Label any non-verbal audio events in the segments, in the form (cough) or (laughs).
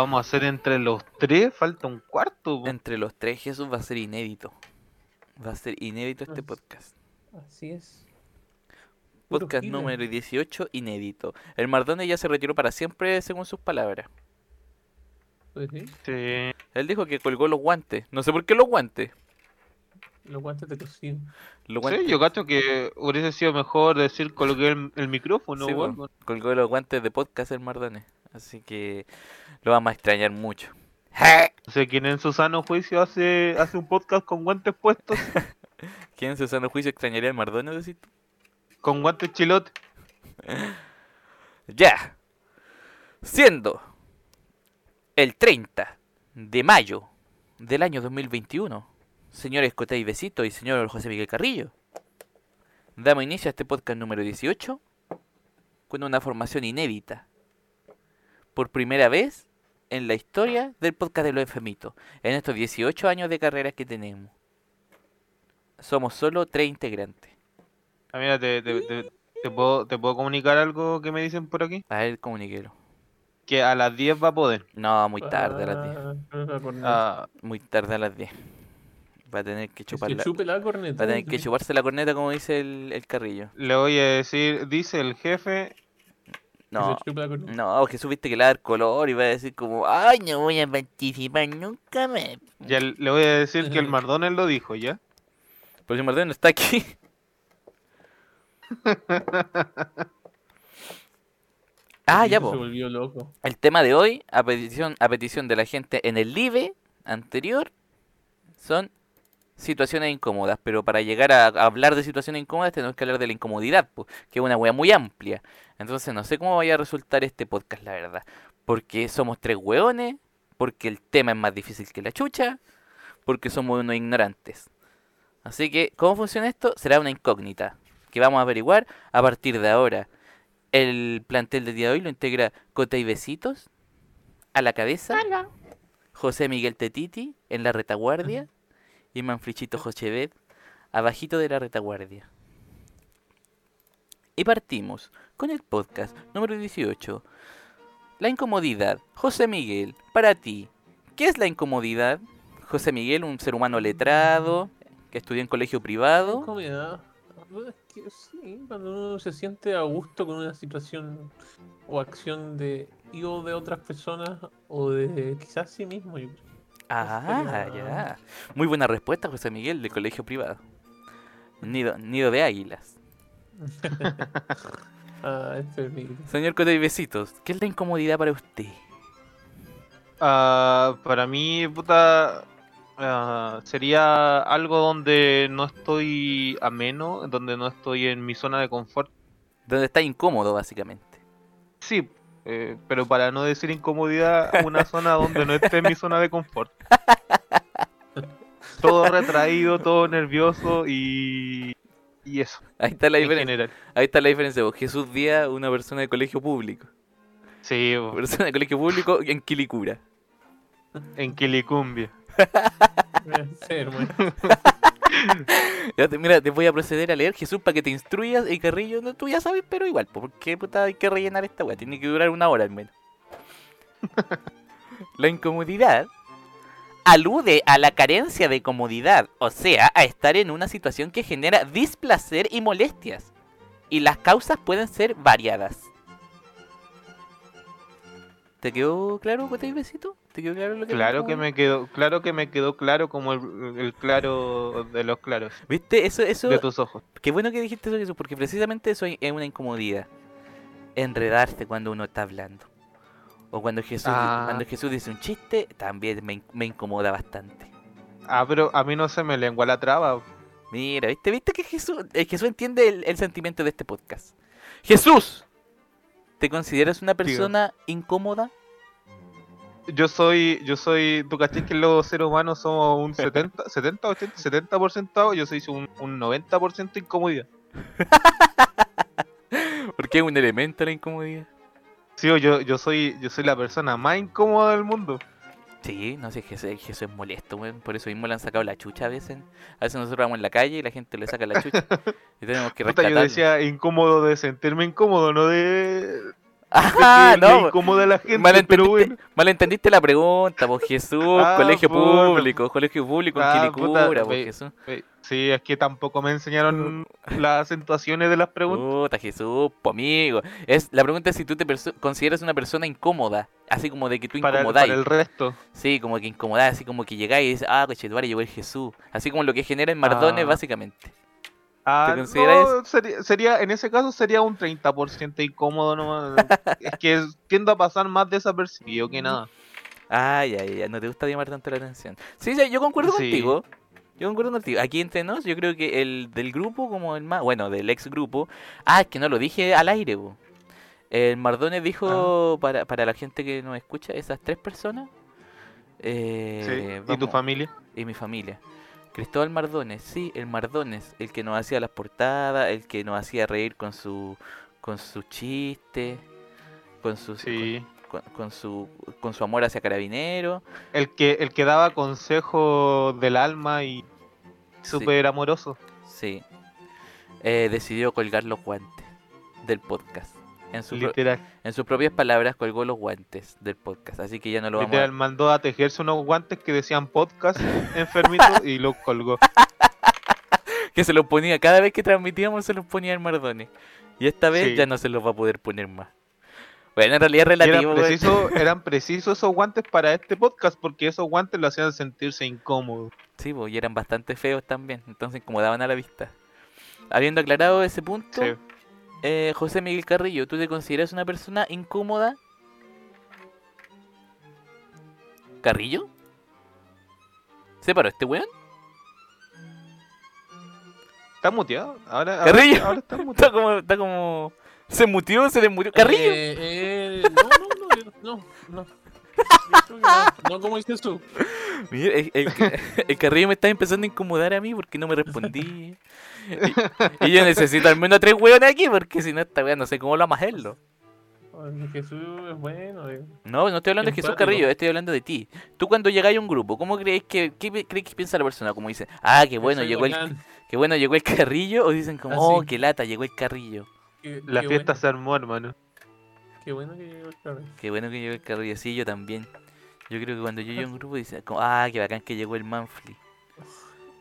vamos a hacer entre los tres, falta un cuarto. Entre los tres, Jesús va a ser inédito. Va a ser inédito este podcast. Así es. Podcast número 18, inédito. El Mardone ya se retiró para siempre, según sus palabras. Pues sí, Sí. Él dijo que colgó los guantes. No sé por qué los guantes. los guantes de cocina. Los Sí, yo cacho que hubiese sido mejor decir coloqué el, el micrófono, Sí, po, colgó los guantes de podcast el Mardone. Así que lo vamos a extrañar mucho. (laughs) No sé quién en su sano juicio hace, hace un podcast con guantes puestos, (laughs) ¿Quién en su sano juicio extrañaría al Mardone? decís tú? con guantes chilote. (laughs) Ya. Siendo el 30 de mayo del año 2021, señores Coté y Besito y señor José Miguel Carrillo, damos inicio a este podcast número 18 con una formación inédita. Por primera vez en la historia del podcast de los enfermitos, en estos 18 años de carrera que tenemos. Somos solo tres integrantes. Ah, mira, te, te, te- te puedo, ¿te puedo comunicar algo que me dicen por aquí? A ver, comuniquero. Que a las 10 va a poder. No, muy tarde a las 10. Ah, Muy tarde a las 10. Va a tener que chupar la, chupe la corneta. va a tener que chuparse la corneta como dice el, el carrillo. le voy a decir, dice el jefe, No, no, Jesús viste que le va a dar color y va a decir como, ay, no voy a participar nunca más. ya le voy a decir que el (laughs) Mardones lo dijo, ¿ya? Pero si Martín no está aquí. (laughs) ah, ya, Se po. volvió loco. El tema de hoy, a petición, a petición de la gente en el live anterior, son situaciones incómodas. Pero para llegar a, a hablar de situaciones incómodas tenemos que hablar de la incomodidad, po, que es una wea muy amplia. Entonces no sé cómo vaya a resultar este podcast, la verdad. Porque somos tres hueones, porque el tema es más difícil que la chucha, porque somos unos ignorantes. Así que, ¿cómo funciona esto? Será una incógnita que vamos a averiguar a partir de ahora. El plantel del día de hoy lo integra Cota y Besitos a la cabeza, José Miguel Tetiti en la retaguardia y Manfrichito Jochevet abajito de la retaguardia. Y partimos con el podcast número 18. La incomodidad. José Miguel, para ti, ¿qué es la incomodidad? José Miguel, un ser humano letrado, que estudió en colegio privado. Incomodidad. Sí, cuando uno se siente a gusto con una situación o acción de o de otras personas o de quizás sí mismo. Ah, ya. Muy buena respuesta, José Miguel, de colegio privado. Nido, nido de águilas. (laughs) Ah. Señor Cote y Besitos, ¿qué es la incomodidad para usted? Ah, para mí, puta, ah, sería algo donde no estoy ameno, donde no estoy en mi zona de confort. Donde está incómodo, básicamente. Sí, eh, pero para no decir incomodidad, una zona donde no esté mi zona de confort. (laughs) Todo retraído, todo nervioso y, y eso, Ahí está la en diferencia. Ahí está la diferencia. vos. Jesús Díaz, una persona de colegio público. Sí, Persona de colegio público en Quilicura. en Quilicumbia. (laughs) Enfermo. (laughs) (laughs) Ya te- mira, te voy a proceder a leer Jesús para que te instruyas y Carrillo, no, tú ya sabes, pero igual, po, ¿por qué puta hay que rellenar esta weá? Tiene que durar una hora al menos. (laughs) la incomodidad alude a la carencia de comodidad, o sea, a estar en una situación que genera displacer y molestias. Y las causas pueden ser variadas. ¿Te quedó claro, Cote y Besito? ¿Te quedó claro lo que Claro que me quedó, claro que me quedó claro como el, el claro de los claros ¿Viste? Eso, eso, de tus ojos. Qué bueno que dijiste eso, Jesús, porque precisamente eso es una incomodidad. Enredarse cuando uno está hablando. O cuando Jesús, Ah. cuando Jesús dice un chiste, también me, me incomoda bastante. Ah, pero a mí no se me lengua la traba. Mira, ¿viste? ¿Viste que Jesús, eh, Jesús entiende el, el sentimiento de este podcast? Jesús, ¿te consideras una persona incómoda? Yo soy, yo soy, tú caché que los seres humanos somos un 70, 70, 80, 70%, yo soy un, un 90% incomodidad. (laughs) Porque es un elemento la incomodidad. Sí, yo, yo soy, yo soy la persona más incómoda del mundo. Sí, no sé, Jesús, Jesús es molesto, weón. Por eso mismo le han sacado la chucha a veces. A veces nosotros vamos en la calle y la gente le saca la chucha. (laughs) y tenemos que Puta, yo rescatarlo. decía incómodo de sentirme incómodo, no de... Ah, no. incomoda a la gente, Malentendiste, pero bueno. malentendiste la pregunta, pues Jesús, Ah, colegio puta. público, colegio público en Ah, Quilicura, puta, pues ve- Jesús. Sí, es que tampoco me enseñaron las acentuaciones de las preguntas. Puta Jesús, po amigo. Es, la pregunta es si tú te consideras una persona incómoda, así como de que tú para, el, incomodáis. para el resto. Sí, como que incomodáis, así como que llegáis y dices, ah, cochetuare, llegó el Jesús. Así como lo que genera en Mardones, Ah. básicamente. Ah, no, sería, sería- en ese caso sería un 30% incómodo nomás. (laughs) es que tiendo a pasar más desapercibido que nada. Ay, ay, ay, no te gusta llamar tanto la atención. Sí, sí, yo concuerdo Sí. contigo. Yo concuerdo contigo. Aquí entre nos, yo creo que el del grupo, como el más, bueno, del ex grupo. Ah, es que no lo dije al aire, po. El Mardones dijo Ah. para, para la gente que nos escucha, esas tres personas. eh, Sí, ¿Y tu familia? y mi familia. Cristóbal Mardones, sí, el Mardones, el que nos hacía las portadas, el que nos hacía reír con su con su chiste, con su Sí. con, con su con su amor hacia Carabinero. El que, el que daba consejos del alma y Sí. súper amoroso. Sí. Eh, decidió colgar los guantes del podcast. En, su pro- Literal. en sus propias palabras colgó los guantes del podcast. Así que ya no lo vamos Literal, a... (laughs) mandó a tejerse unos guantes que decían podcast enfermito y los colgó. (laughs) Que se los ponía cada vez que transmitíamos se los ponía el Mardones. Y esta vez Sí. ya no se los va a poder poner más. Bueno, en realidad es eran, relativo. preciso, (laughs) eran precisos esos guantes para este podcast porque esos guantes lo hacían sentirse incómodo. Sí, po, y eran bastante feos también. Entonces incomodaban a la vista. Habiendo aclarado ese punto, Sí. Eh, José Miguel Carrillo, ¿tú te consideras una persona incómoda? ¿Carrillo? ¿Se paró este weón? ¿Está muteado? Ahora, Carrillo. ahora está (laughs) Está muteado. como, está como. Se mutió, se desmutió. ¡Carrillo! Eh, eh, no, no, no, no, no. No, como dices tú. Mira, el, el- el Carrillo me está empezando a incomodar a mí porque no me respondí. Y, y yo necesito al menos tres weones aquí porque si no, esta weá no sé cómo lo. Ay, Jesús es bueno. eh. No, no estoy hablando de Jesús. Carrillo, estoy hablando de ti. Tú cuando llegáis a un grupo, ¿cómo creéis que, qué creéis que piensa la persona? Como dice, ah, qué bueno, llegó el, qué bueno llegó el Carrillo, o dicen como, Ah, oh, sí. qué lata, llegó el Carrillo. qué- La qué fiesta bueno, se armó, hermano. Qué bueno que llegó el carro. Qué bueno que llegó el Carrillo, sí, yo también. Yo creo que cuando yo llego a un grupo dicen, como, ah, qué bacán que llegó el Manfly.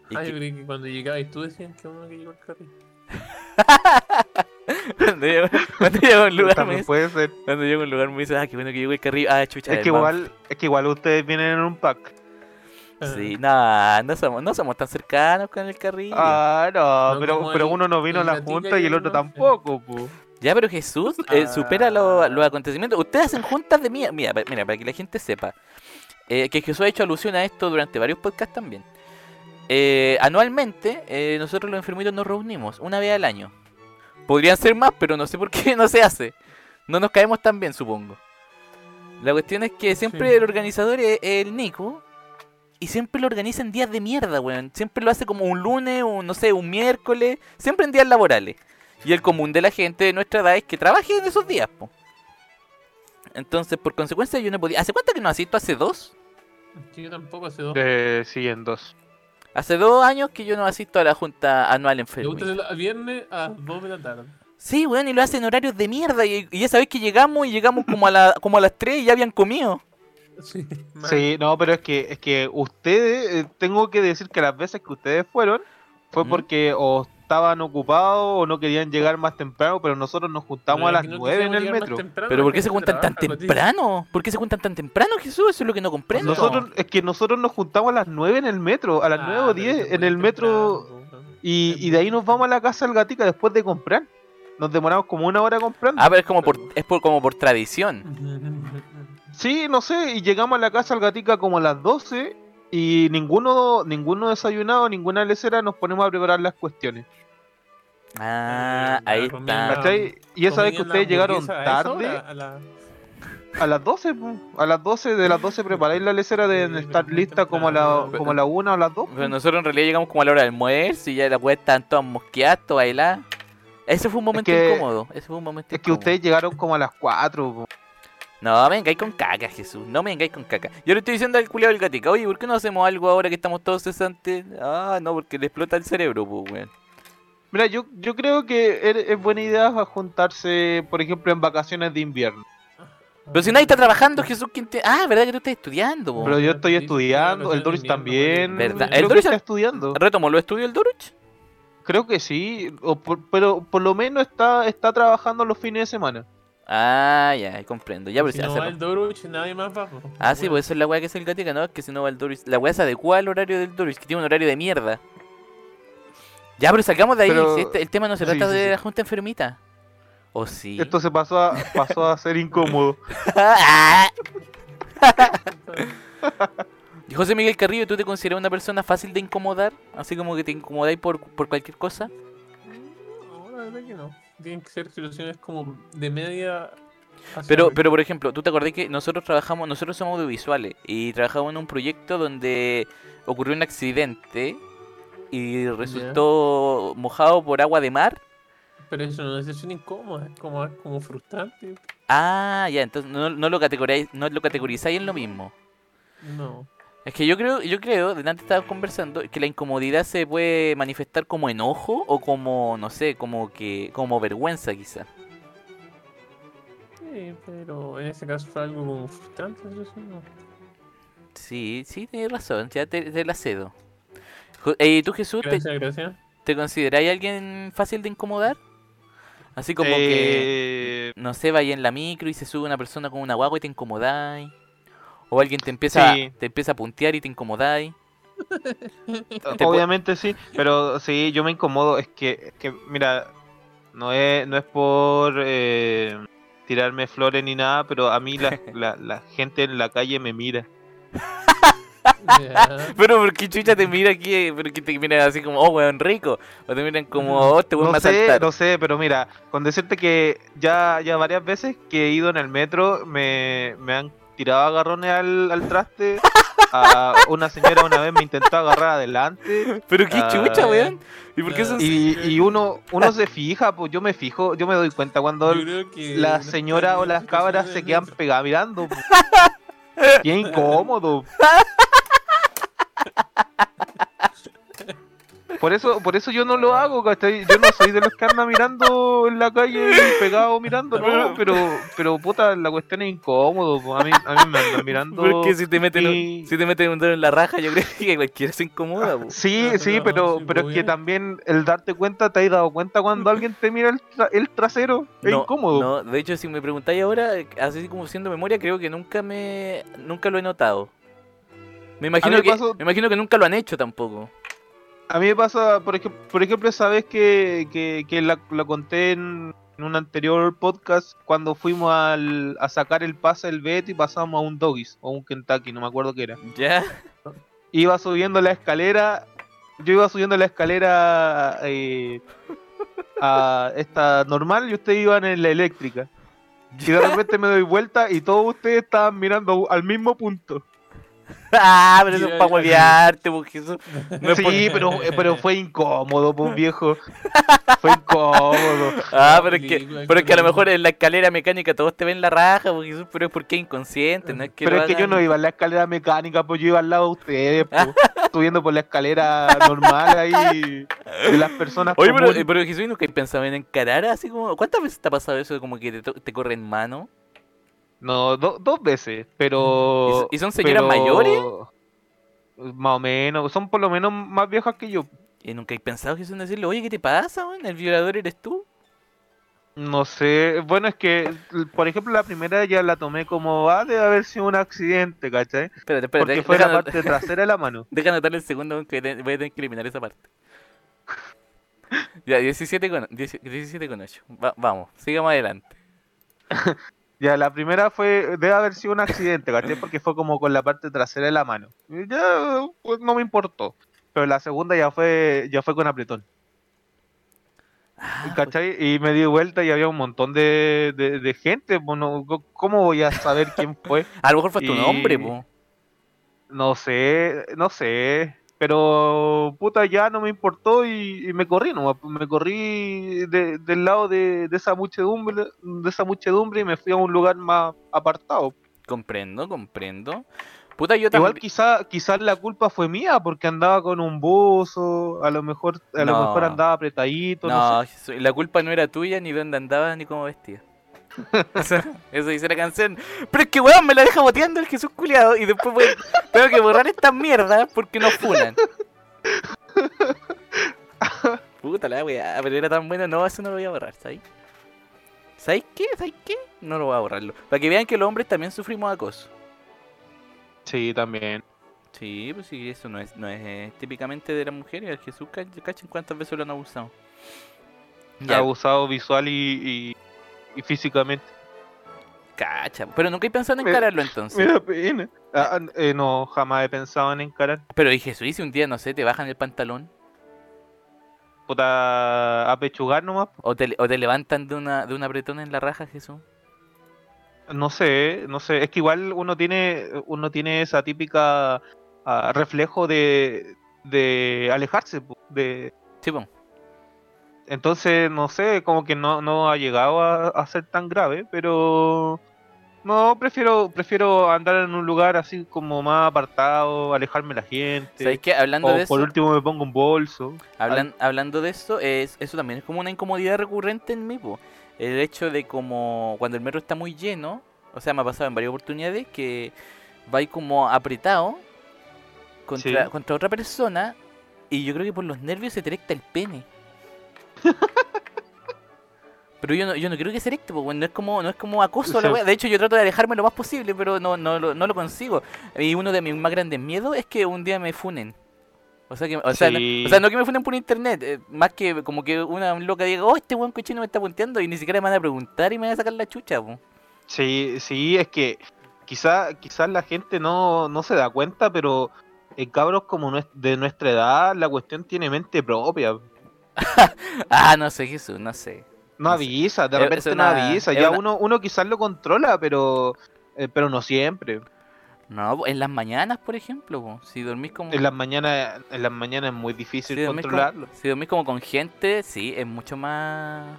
Y Ah, que- yo creí que cuando llegabas tú decían que bueno que llegó el carro. (laughs) cuando, llego, cuando llego a un lugar me También dice, puede ser. cuando llego a un lugar me dice, ah, qué bueno que llegó el Carrillo, ah, chucha, Es que Manfly". igual, es que igual ustedes vienen en un pack. Sí, no, no somos, no somos tan cercanos con el Carrillo. Ah, no, No pero, pero uno no vino a la junta y y el otro tampoco, po. Ya, pero Jesús eh, supera lo- Ah. los acontecimientos. Ustedes hacen juntas de mierda. Mira, mira, para que la gente sepa. eh, que Jesús ha hecho alusión a esto durante varios podcasts también. Eh, anualmente, nosotros los enfermitos nos reunimos una vez al año. Podrían ser más, pero no sé por qué (laughs) no se hace. No nos caemos tan bien, supongo. La cuestión es que siempre Sí. el organizador es el Nico. Y siempre lo organiza en días de mierda, weón. Siempre lo hace como un lunes, un, no sé, un miércoles. Siempre en días laborales. Y el común de la gente de nuestra edad es que trabaje en esos días, po. Entonces, por consecuencia, yo no podía. ¿Hace cuánto que no asisto? ¿Hace dos? Sí, Yo tampoco hace dos. De, sí, en dos. Hace dos años que yo no asisto a la junta anual gusta el viernes a 2 de la tarde. Sí, weón, y lo hacen horarios de mierda. Y, y esa vez que llegamos y llegamos como a, la, como a las 3 y ya habían comido. Sí. Sí, no, pero es que, es que ustedes, eh, tengo que decir que las veces que ustedes fueron fue ¿Mm? porque o estaban ocupados o no querían llegar más temprano, pero nosotros nos juntamos a las no 9 en el metro. temprano, Pero ¿por qué se juntan tan temprano? ¿Por qué se juntan tan temprano, Jesús? Eso es lo que no comprendo. Nosotros, es que nosotros nos juntamos a las 9 en el metro, a las Ah, 9 o pero 10 eso en el metro temprano, y, y de ahí nos vamos a la casa del gatica después de comprar. Nos demoramos como una hora comprando. Ah, pero es como por, es por, como por tradición. Sí, no sé, y llegamos a la casa del gatica como a las 12 y ninguno ninguno desayunado, ninguna lecera nos ponemos a preparar las cuestiones. Ah, Eh, ahí está. Y esa vez que ¿Comían la ustedes llegaron tarde, hora? A la- a las 12, po. a las 12, de las 12 preparáis la lecera de Sí, estar lista como a la, como a la 1 o a las 2. Pero nosotros en realidad llegamos como a la hora del almuerzo y ya weas estaban todas mosqueadas, todas bailadas. Ese fue un momento que- incómodo. Ese fue un momento Es que ustedes llegaron como a las 4. po. No me vengáis con caca, Jesús. No me vengáis con caca. Yo le estoy diciendo al culiado del gatica, oye, ¿por qué no hacemos algo ahora que estamos todos cesantes? Ah, no, porque le explota el cerebro, pues, weón. Mira, yo, yo creo que es, es buena idea juntarse, por ejemplo, en vacaciones de invierno. Pero si nadie está trabajando, Jesús, ¿quién te... Ah, ¿verdad que tú estás estudiando? po? Pero yo estoy estudiando, el invierno, también. ¿Verdad? ¿El que Doris está estudiando. ¿Retomó los estudios el Doruch? Creo que sí, o por- pero por lo menos está, está trabajando los fines de semana. Ah, ya, comprendo. Ya, pero Si si no hace- va el Doruch, nadie más va. po. Ah, sí, pues eso es la weá que es el gatica, ¿no? Es que si no va el Doris. La weá se adecua al horario del Doris, que tiene un horario de mierda. Ya, pero salgamos de ahí. Pero- si este- el tema no se sí, trata sí, de sí. la junta enfermita. ¿O sí? Esto se pasó a, pasó a ser incómodo. Y (laughs) José Miguel Carrillo, ¿tú te consideras una persona fácil de incomodar? Así como que te incomodáis por, por cualquier cosa. Verdad que no. Tienen que ser situaciones como de media. Pero, pero por ejemplo, ¿tú te acordás que nosotros trabajamos, nosotros somos audiovisuales y trabajamos en un proyecto donde ocurrió un accidente y resultó mojado por agua de mar? Pero eso no es una situación incómoda, es como, es como frustrante. Ah, ya, entonces no, no lo categorizáis, no lo categorizáis en lo mismo. No. Es que yo creo, yo creo, delante estaba conversando, que la incomodidad se puede manifestar como enojo o como, no sé, como que, como vergüenza quizá. Sí, pero en ese caso fue algo como frustrante. no. Sí, sí, tienes razón, ya te, te la cedo. Eh, ¿Tú Jesús, te, Gracias, te consideráis alguien fácil de incomodar? Así como que, Eh, no sé, vaya en la micro y se sube una persona con una guagua y te incomodáis. O alguien te empieza, Sí. te empieza a puntear y te incomodáis. (laughs) Obviamente sí, pero sí, yo me incomodo. Es que, es que mira, no es, no es por eh, tirarme flores ni nada, pero a mí la, (laughs) la, la gente en la calle me mira. Ya. Pero ¿por qué chucha te mira aquí? Pero que te miran así como, oh, weón, rico. O te miran como, oh, te voy No a sé, saltar. no sé, pero mira, con decirte que ya, ya varias veces que he ido en el metro me, me han tirado agarrones al, al traste. A una señora una vez me intentó agarrar adelante. Pero qué Ah, chucha, weón. ¿Y por qué ya. son Y, y uno, uno se fija, pues yo me fijo, yo me doy cuenta cuando Yo creo que la no señora está o las cabras se quedan pegadas mirando. po. (laughs) Qué incómodo. Por eso, por eso yo no lo hago, ¿cachai? Yo no soy de los que andan mirando en la calle pegado mirando, no, pero, pero puta, la cuestión es incómodo, po. a mí, a mí me andan (laughs) mirando. Porque si te meten, un- si te meten un dedo en la raja, yo creo que cualquiera se incomoda. po. Sí, Ah, sí, pero- pero, sí, pero es pues, que también el darte cuenta, ¿te has dado cuenta cuando (laughs) alguien te mira el, tra- el trasero? Es No, incómodo. no, de hecho, si me preguntáis ahora, así como siendo memoria, creo que nunca me nunca lo he notado. Me imagino, me que, pasó- me imagino que nunca lo han hecho tampoco. A mí me pasa, por ejemplo, por ejemplo esa vez que, que, que la, la conté en, en un anterior podcast, cuando fuimos al, a sacar el pase del Bet y pasamos a un Doggies o un Kentucky, no me acuerdo qué era. ¿Ya? Iba subiendo la escalera, yo iba subiendo la escalera eh, a esta normal y ustedes iban en la eléctrica. Y de repente me doy vuelta y todos ustedes estaban mirando al mismo punto. (laughs) Ah, pero eso es para huevearte, porque eso no sí, por- pero, eh, pero fue incómodo, pues viejo. (laughs) Fue incómodo. Ah, pero es que, pero es que a lo mejor en la escalera mecánica todos te ven la raja, porque eso, pero es porque es inconsciente, no es que Pero es que yo no iba en la escalera mecánica, pues yo iba al lado de ustedes, pues, (laughs) subiendo por la escalera normal ahí de las personas. Oye, pero, pero Jesús, ¿nunca pensado en encarar así como... ¿Cuántas veces te ha pasado eso de como que te corre en mano? No, do- dos veces, pero. ¿Y, son señoras pero- mayores? Más o menos, son por lo menos más viejas que yo. ¿Y nunca hay pensado Jesús en decirle, oye, ¿qué te pasa, weón? ¿El violador eres tú? No sé, bueno, es que, por ejemplo, la primera ya la tomé como, ah, debe haber sido un accidente, ¿cachai? Espérate, espérate, Porque fue la parte trasera de la mano. (laughs) deja anotar el segundo que voy a tener que eliminar esa parte. ya, 17 con, 10 17 con 8. Va- vamos, sigamos adelante. (laughs) Ya, la primera fue, debe haber sido un accidente, ¿cachai? Porque fue como con la parte trasera de la mano. Y Ya, pues no me importó. Pero la segunda ya fue, ya fue con apretón, Ah, ¿cachai? Y me di vuelta y había un montón de, de, de gente, bueno, ¿cómo voy a saber quién fue? (laughs) a lo mejor fue tu y- nombre, po. No sé, no sé. Pero puta ya no me importó y, y me corrí nomás, pues, me corrí de- del lado de, de esa muchedumbre, de esa muchedumbre y me fui a un lugar más apartado. Comprendo, comprendo. Puta, yo Igual también. quizá, quizás la culpa fue mía porque andaba con un buzo, a lo mejor, a lo No. mejor andaba apretadito, no, No, sé. La culpa no era tuya, ni dónde andabas, ni cómo vestía. (laughs) Eso, eso dice la canción. Pero es que, weón, me la deja boteando el Jesús culiado y después voy- tengo que borrar estas mierdas porque nos funan. Puta la weá, pero era tan bueno, no, eso no lo voy a borrar, ¿sabes? ¿Sabes qué? ¿Sabes qué? No lo voy a borrarlo. Para que vean que los hombres también sufrimos acoso. Sí, también. Sí, pues sí, eso no es, no es eh, típicamente de las mujeres. El Jesús, ca- cachen cuántas veces lo han abusado. Ya, Abusado visual y, y, y físicamente. cacha. Pero nunca he pensado en Me- encararlo entonces. Me da pena. Ah, ah, eh, no, jamás he pensado en encarar. Pero y Jesús, y si un día, no sé, te bajan el pantalón Puta, apechugar nomás. o te, o te levantan de una de un apretón en la raja, Jesús. No sé, no sé. Es que igual uno tiene, uno tiene esa típica ah, reflejo de, de alejarse. De, Sí, pues. Entonces, no sé, como que no, no ha llegado a, a ser tan grave, pero no, prefiero, prefiero andar en un lugar así como más apartado, alejarme de la gente. ¿Sabes qué? Hablando O de por eso, último me pongo un bolso. hablan- hablando de eso, es, eso también es como una incomodidad recurrente en mí, po. El hecho de como cuando el metro está muy lleno, o sea, me ha pasado en varias oportunidades que va como apretado contra, Sí. contra otra persona y yo creo que por los nervios se te erecta el pene. (laughs) Pero yo no, yo no creo que se erecte, porque no es como, no es como acoso la (laughs) Sí. wea. De hecho, yo trato de alejarme lo más posible, pero no, no, no lo consigo. Y uno de mis más grandes miedos es que un día me funen. O sea, que, o, sea, no, Sí. o sea, no que me funen por internet, eh, más que como que una loca diga, oh, este weón cochino me está punteando y ni siquiera me van a preguntar y me van a sacar la chucha, po. Sí, sí, es que quizá, quizás la gente no, no se da cuenta, pero en cabros como de nuestra edad la cuestión tiene mente propia. (laughs) Ah, no sé, Jesús, no sé. No No sé. avisa, de es repente no avisa. Ya una- uno, uno quizás lo controla, pero, eh, pero no siempre. No, en las mañanas, por ejemplo, po, si dormís como... En las mañanas, en las mañanas es muy difícil si controlarlo. si dormís como con gente, sí, es mucho más...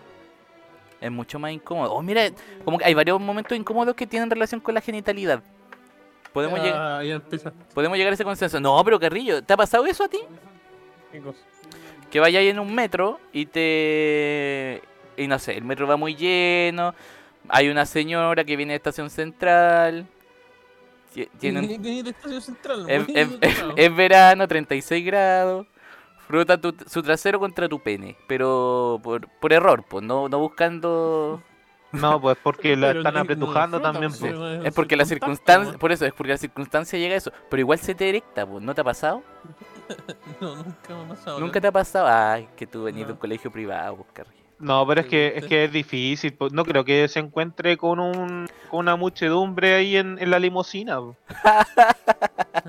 Es mucho más incómodo. Oh, mira, como que hay varios momentos incómodos que tienen relación con la genitalidad. Podemos, lleg- Ah, ya empieza. podemos llegar a ese consenso. No, pero Carrillo, ¿te ha pasado eso a ti? ¿Qué cosa? Que vayas en un metro y te... Y no sé, el metro va muy lleno, hay una señora que viene de estación central, ti- tiene un- ¿Qué- qué- de estación central? es, es- verano, 36 grados, frota tu- su trasero contra tu pene, pero por, por error, pues, no, no buscando... No, pues porque la Pero están no- apretujando también. pues, pues. Es porque la contacto, circunstancia, ¿no? por eso, es porque la circunstancia llega a eso, pero igual se te erecta, pues, ¿no te ha pasado? (laughs) No, nunca me ha pasado. ¿Nunca te ha pasado? Ay, que tú venís de No. un colegio privado, pues, Carrillo. No, pero es que es que es difícil. No creo que se encuentre con un con una muchedumbre ahí en, en la limusina. pues. (laughs)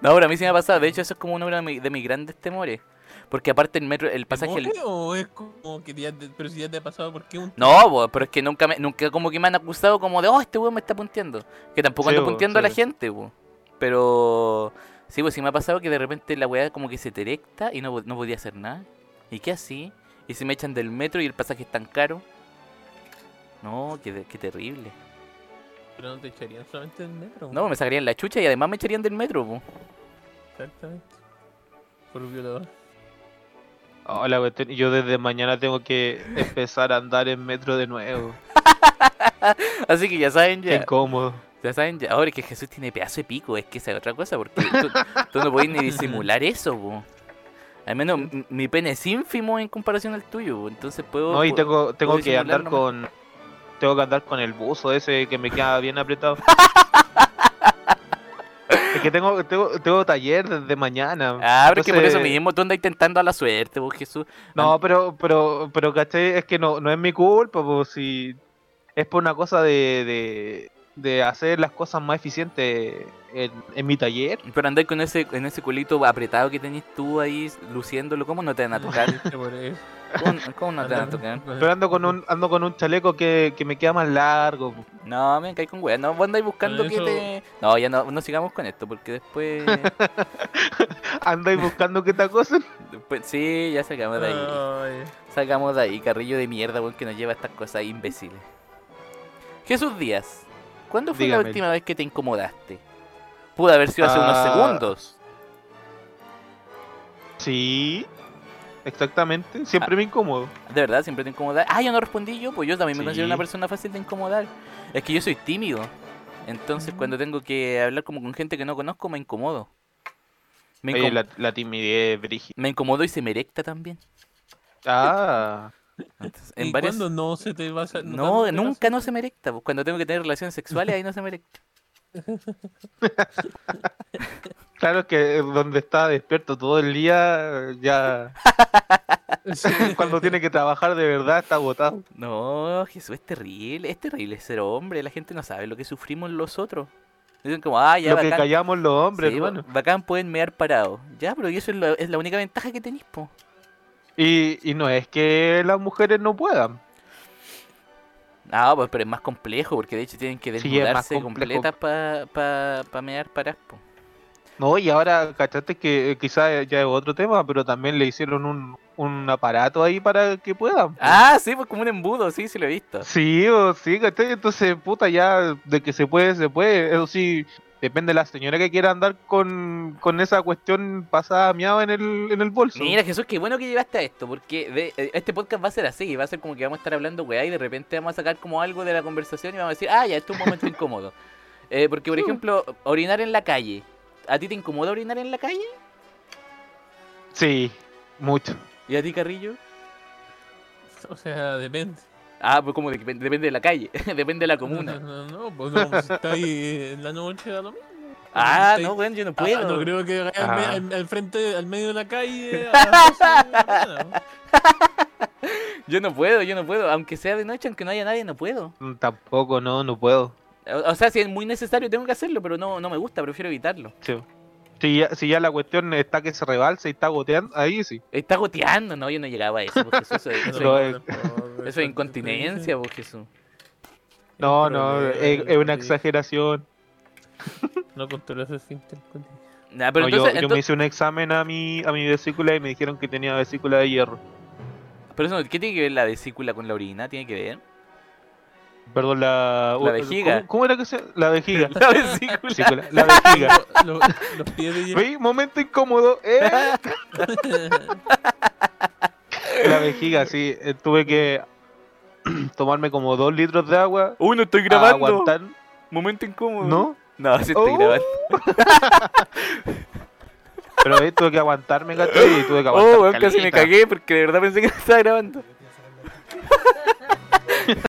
No, pero a mí sí me ha pasado. De hecho, eso es como uno de, mi- de mis grandes temores. Porque aparte el metro, el pasaje... el- ¿Temores ¿O es como que ya te, pero si ya te ha pasado, ¿por qué un No, bo, pero es que nunca me, nunca como que me han acusado como de, oh, este weón me está punteando. Que tampoco Sí, ando bo, punteando a la gente, bo. Pero sí, pues sí me ha pasado que de repente la weá como que se te erecta y no, po- no podía hacer nada. ¿Y qué así? ¿Y si me echan del metro y el pasaje es tan caro? No, qué, qué terrible. Pero no te echarían solamente del metro. No, me sacarían la chucha y además me echarían del metro, bo. Exactamente. Por violador. Oh, la cuestión- yo desde mañana tengo que empezar a andar en metro de nuevo. (laughs) Así que ya saben Qué ya. incómodo. Ya saben, ahora es que Jesús tiene pedazo de pico, es que esa es otra cosa, porque tú, tú no podés ni (laughs) disimular eso, po. Al menos mi pene es ínfimo en comparación al tuyo, po, entonces puedo... No, y tengo, tengo que andar con. Tengo que andar con el buzo ese que me queda bien apretado. (laughs) es que tengo, tengo, tengo taller desde mañana. Ah, pero es que por eso mismo tú andas intentando a la suerte, po, Jesús. No, pero, pero, pero, ¿cachai? Es que no, no es mi culpa, pues si es por una cosa de, de, de hacer las cosas más eficientes en, en mi taller. Pero andar con ese, en ese culito apretado que tenés tú ahí, luciéndolo, ¿cómo no te van a tocar? (laughs) ¿Cómo, cómo no te van a tocar? Pero ando con un, ando con un chaleco que, que me queda más largo. No, me caí con weá, no, vos andáis buscando que Eso- te... No, ya no, no sigamos con esto, porque después... (laughs) Ahí buscando que esta cosa. después sí, ya sacamos de ahí. Ay, Sacamos de ahí, carrillo de mierda, weón, que nos lleva a estas cosas imbéciles. Jesús Díaz, ¿Cuándo fue la última vez que te incomodaste? Pudo haber sido hace unos Ah. segundos. Sí, exactamente. Siempre me incomodo. De verdad, siempre te incomodas. Ah, yo no respondí yo, pues yo también me Sí. considero una persona fácil de incomodar. Es que yo soy tímido. Entonces, cuando tengo que hablar como con gente que no conozco, me incomodo. Me, Oye, incom- la, la timidez, Brigitte. me incomodo y se me erecta también. Ah, Entonces, en ¿Y varias... cuándo no se te va a No, que nunca no se me erecta. pues, Cuando tengo que tener relaciones sexuales, ahí no se me erecta. (laughs) claro es que donde está despierto todo el día, ya (laughs) (laughs) cuando tiene que trabajar de verdad está agotado. No, Jesús, es terrible. Es terrible ser hombre. La gente no sabe lo que sufrimos los otros. Dicen como, ah, ya, Lo que bacán. callamos los hombres, Sí, hermano. bacán pueden mear parados. Ya, pero y eso es la, es la única ventaja que tenéis, po. Y, y no es que las mujeres no puedan. Ah, pues, pero es más complejo, porque de hecho tienen que Sí, desnudarse complejo. completas para pa, pa mear paradas, po. No, y ahora, cachaste que quizás ya es otro tema, pero también le hicieron un, un aparato ahí para que puedan. Ah, sí, pues como un embudo, sí, sí lo he visto. Sí, o sí, ¿cachai? Entonces, puta, ya de que se puede, se puede. Eso sí, depende de la señora que quiera andar con, con esa cuestión pasada miada en el, en el bolso. Mira, Jesús, qué bueno que llegaste a esto, porque de- eh, este podcast va a ser así, va a ser como que vamos a estar hablando, weá, y de repente vamos a sacar como algo de la conversación y vamos a decir, ah, ya, esto es un momento (laughs) incómodo. Eh, porque, por ejemplo, orinar en la calle. ¿A ti te incomoda orinar en la calle? Sí, mucho. ¿Y a ti, Carrillo? O sea, depende. Ah, pues como de- depende de la calle, (laughs) depende de la comuna. No, no, no, pues no, pues si está ahí en la noche da lo mismo. Ah, no, weón, yo no puedo. Ah, no creo que vaya al, me- Ah. al- al frente, al medio de la calle. a las 12 de la. (laughs) Yo no puedo, yo no puedo. Aunque sea de noche, aunque no haya nadie, no puedo. Mm, Tampoco, no, no puedo. O, o sea, si es muy necesario, tengo que hacerlo, pero no, no me gusta, prefiero evitarlo. Sí. Si, ya, si ya la cuestión está que se rebalsa y está goteando, ahí sí. Está goteando, no, yo no llegaba a eso, Jesús, eso, (laughs) eso- eh, tampoco, eso es incontinencia, pues Jesús. No, no, es, es una exageración. No controlas el esfínter. Nah, pero No, yo, entonces, yo me hice un examen a mi, a mi vesícula y me dijeron que tenía vesícula de hierro. pero eso, ¿qué tiene que ver la vesícula con la orina? ¿Tiene que ver? Perdón, la... La vejiga. ¿Cómo, cómo era que se...? La vejiga. (laughs) La vesícula. La vejiga. (laughs) Lo- los pies de. Momento incómodo. ¿eh? (laughs) La vejiga, sí. eh, tuve que (clears throat) tomarme como dos litros de agua. Uy, no estoy grabando. aguantar. Momento incómodo. ¿No? No, sí estoy Oh. grabando. Pero ahí tuve que aguantarme, ¿cachai? Y tuve que aguantar. Oh, weón, casi me cagué porque de verdad pensé que estaba grabando.